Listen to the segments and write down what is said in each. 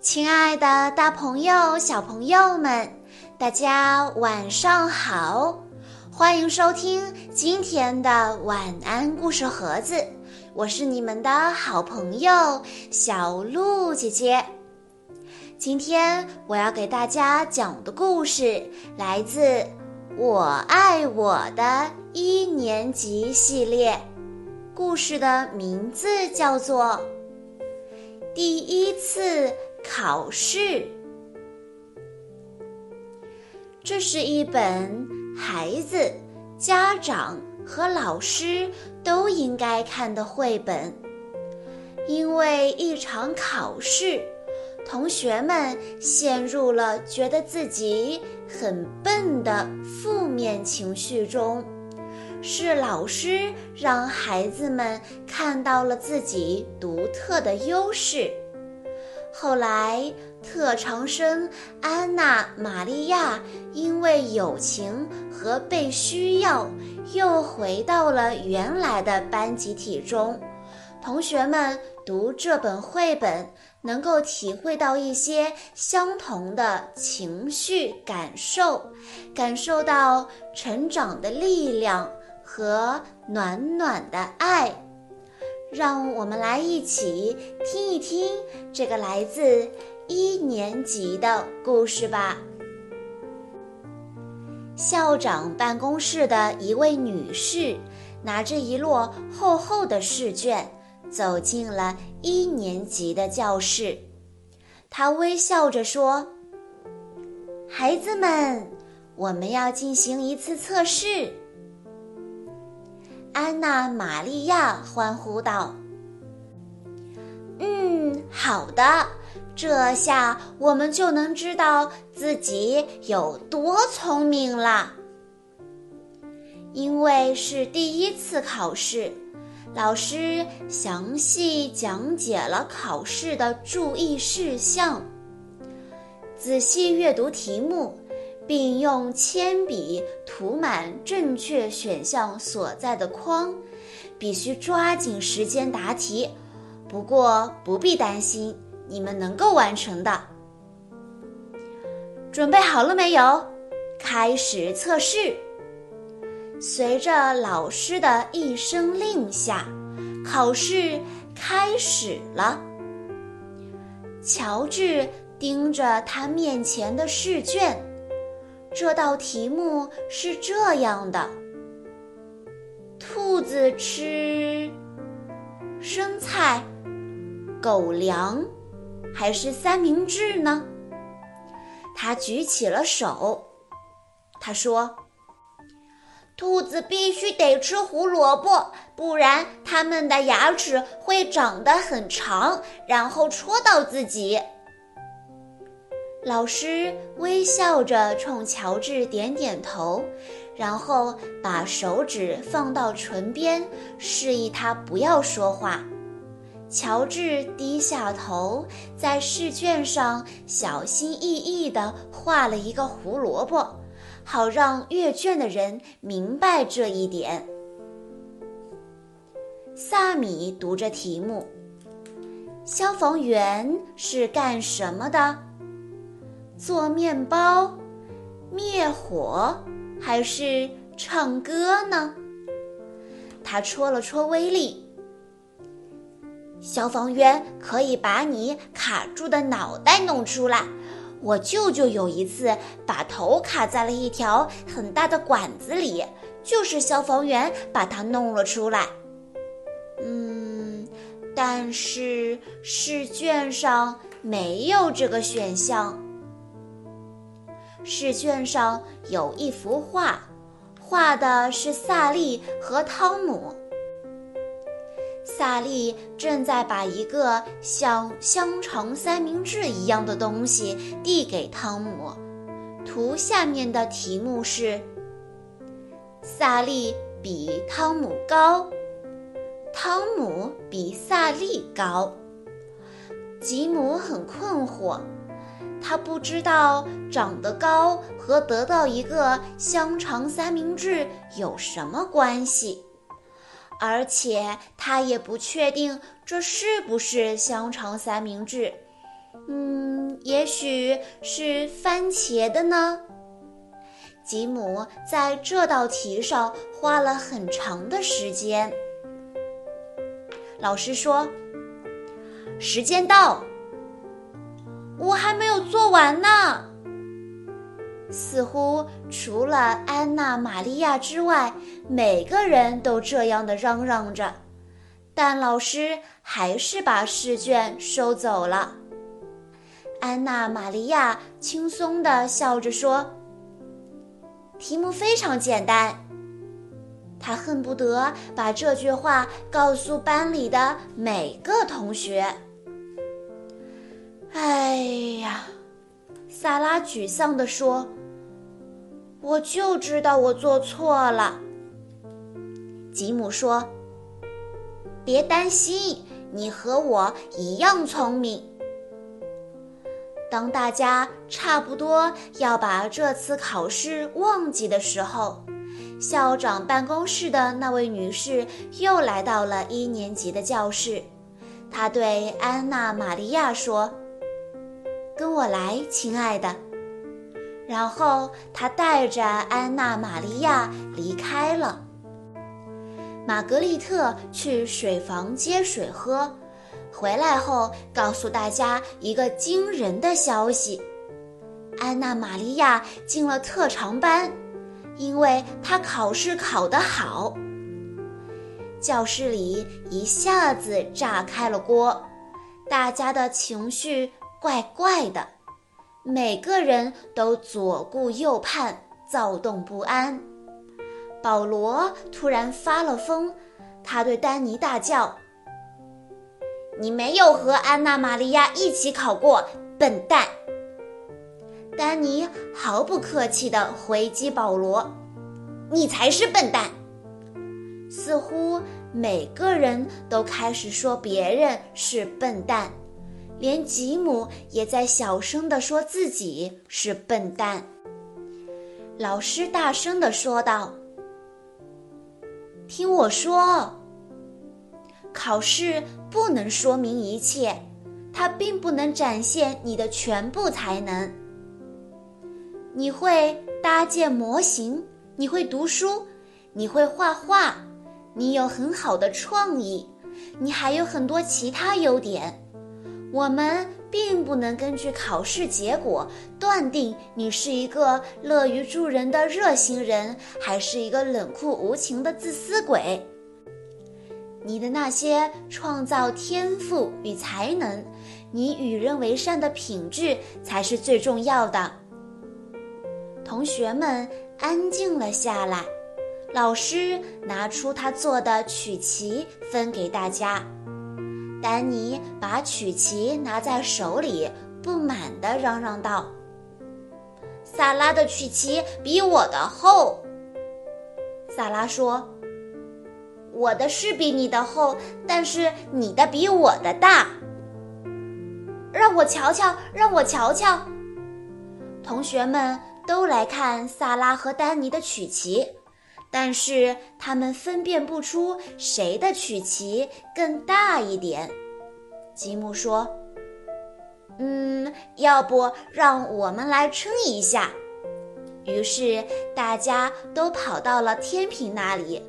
亲爱的，大朋友、小朋友们，大家晚上好！欢迎收听今天的晚安故事盒子，我是你们的好朋友小鹿姐姐。今天我要给大家讲的故事来自《我爱我的一年级》系列，故事的名字叫做《第一次》。考试，这是一本孩子、家长和老师都应该看的绘本。因为一场考试，同学们陷入了觉得自己很笨的负面情绪中。是老师让孩子们看到了自己独特的优势。后来，特长生安娜·玛利亚因为友情和被需要，又回到了原来的班集体中。同学们读这本绘本，能够体会到一些相同的情绪感受，感受到成长的力量和暖暖的爱。让我们来一起听一听这个来自一年级的故事吧。校长办公室的一位女士拿着一摞厚厚的试卷走进了一年级的教室，她微笑着说：“孩子们，我们要进行一次测试。”安娜·玛利亚欢呼道：“嗯，好的，这下我们就能知道自己有多聪明了。因为是第一次考试，老师详细讲解了考试的注意事项，仔细阅读题目。”并用铅笔涂满正确选项所在的框，必须抓紧时间答题。不过不必担心，你们能够完成的。准备好了没有？开始测试。随着老师的一声令下，考试开始了。乔治盯着他面前的试卷。这道题目是这样的：兔子吃生菜、狗粮，还是三明治呢？他举起了手。他说：“兔子必须得吃胡萝卜，不然它们的牙齿会长得很长，然后戳到自己。”老师微笑着冲乔治点点头，然后把手指放到唇边，示意他不要说话。乔治低下头，在试卷上小心翼翼地画了一个胡萝卜，好让阅卷的人明白这一点。萨米读着题目：“消防员是干什么的？”做面包、灭火，还是唱歌呢？他戳了戳威力。消防员可以把你卡住的脑袋弄出来。我舅舅有一次把头卡在了一条很大的管子里，就是消防员把它弄了出来。嗯，但是试卷上没有这个选项。试卷上有一幅画，画的是萨利和汤姆。萨利正在把一个像香肠三明治一样的东西递给汤姆。图下面的题目是：萨利比汤姆高，汤姆比萨利高。吉姆很困惑。他不知道长得高和得到一个香肠三明治有什么关系，而且他也不确定这是不是香肠三明治。嗯，也许是番茄的呢。吉姆在这道题上花了很长的时间。老师说：“时间到。”我还没有做完呢。似乎除了安娜·玛利亚之外，每个人都这样的嚷嚷着，但老师还是把试卷收走了。安娜·玛利亚轻松地笑着说：“题目非常简单。”她恨不得把这句话告诉班里的每个同学。哎呀，萨拉沮丧地说：“我就知道我做错了。”吉姆说：“别担心，你和我一样聪明。”当大家差不多要把这次考试忘记的时候，校长办公室的那位女士又来到了一年级的教室。她对安娜·玛利亚说。跟我来，亲爱的。然后他带着安娜·玛利亚离开了。玛格丽特去水房接水喝，回来后告诉大家一个惊人的消息：安娜·玛利亚进了特长班，因为她考试考得好。教室里一下子炸开了锅，大家的情绪。怪怪的，每个人都左顾右盼，躁动不安。保罗突然发了疯，他对丹尼大叫：“你没有和安娜·玛利亚一起考过，笨蛋！”丹尼毫不客气地回击保罗：“你才是笨蛋！”似乎每个人都开始说别人是笨蛋。连吉姆也在小声地说自己是笨蛋。老师大声地说道：“听我说，考试不能说明一切，它并不能展现你的全部才能。你会搭建模型，你会读书，你会画画，你有很好的创意，你还有很多其他优点。”我们并不能根据考试结果断定你是一个乐于助人的热心人，还是一个冷酷无情的自私鬼。你的那些创造天赋与才能，你与人为善的品质才是最重要的。同学们安静了下来，老师拿出他做的曲奇，分给大家。丹尼把曲奇拿在手里，不满地嚷嚷道：“萨拉的曲奇比我的厚。”萨拉说：“我的是比你的厚，但是你的比我的大。”让我瞧瞧，让我瞧瞧。同学们都来看萨拉和丹尼的曲奇。但是他们分辨不出谁的曲奇更大一点。吉姆说：“嗯，要不让我们来称一下。”于是大家都跑到了天平那里。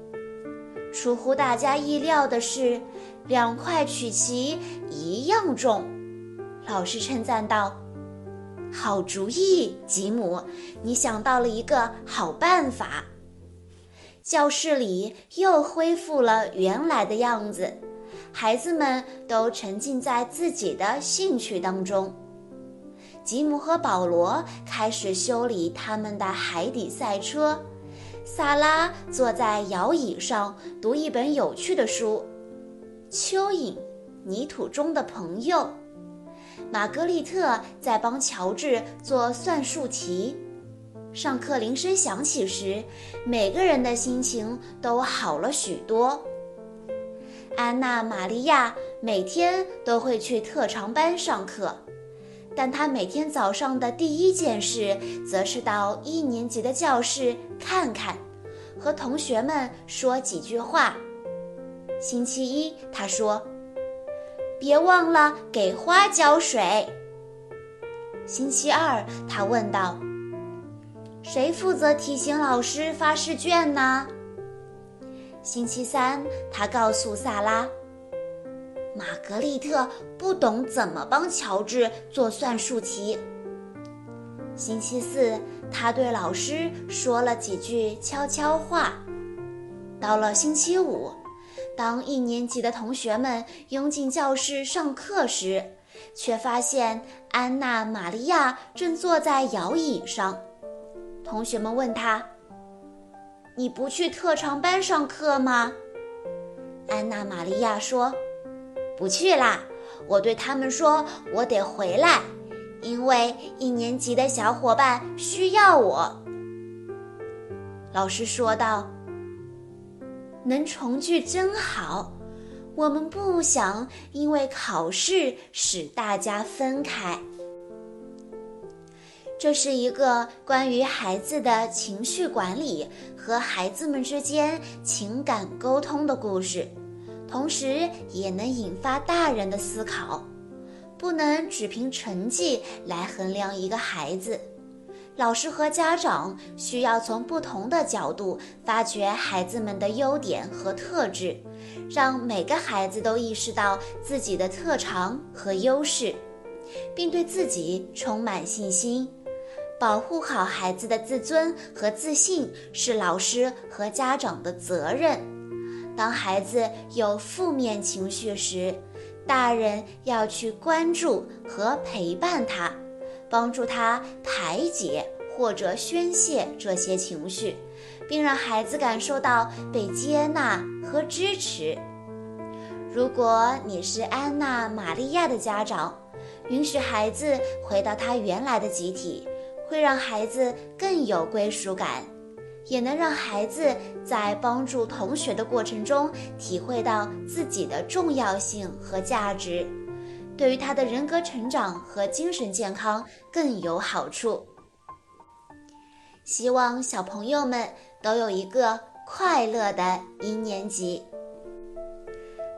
出乎大家意料的是，两块曲奇一样重。老师称赞道：“好主意，吉姆，你想到了一个好办法。”教室里又恢复了原来的样子，孩子们都沉浸在自己的兴趣当中。吉姆和保罗开始修理他们的海底赛车，萨拉坐在摇椅上读一本有趣的书，《蚯蚓：泥土中的朋友》。玛格丽特在帮乔治做算术题。上课铃声响起时，每个人的心情都好了许多。安娜·玛利亚每天都会去特长班上课，但她每天早上的第一件事，则是到一年级的教室看看，和同学们说几句话。星期一，她说：“别忘了给花浇水。”星期二，他问道：“谁负责提醒老师发试卷呢？”星期三，他告诉萨拉：“玛格丽特不懂怎么帮乔治做算术题。”星期四，他对老师说了几句悄悄话。到了星期五，当一年级的同学们拥进教室上课时，却发现安娜·玛利亚正坐在摇椅上。同学们问他。你不去特长班上课吗？安娜·玛利亚说：“不去啦。”我对他们说：“我得回来，因为一年级的小伙伴需要我。”老师说道：“能重聚真好，我们不想因为考试使大家分开。”这是一个关于孩子的情绪管理和孩子们之间情感沟通的故事，同时也能引发大人的思考。不能只凭成绩来衡量一个孩子，老师和家长需要从不同的角度发掘孩子们的优点和特质，让每个孩子都意识到自己的特长和优势，并对自己充满信心。保护好孩子的自尊和自信是老师和家长的责任。当孩子有负面情绪时，大人要去关注和陪伴他，帮助他排解或者宣泄这些情绪，并让孩子感受到被接纳和支持。如果你是安娜·玛利亚的家长，允许孩子回到他原来的集体。会让孩子更有归属感，也能让孩子在帮助同学的过程中体会到自己的重要性和价值，对于他的人格成长和精神健康更有好处。希望小朋友们都有一个快乐的一年级。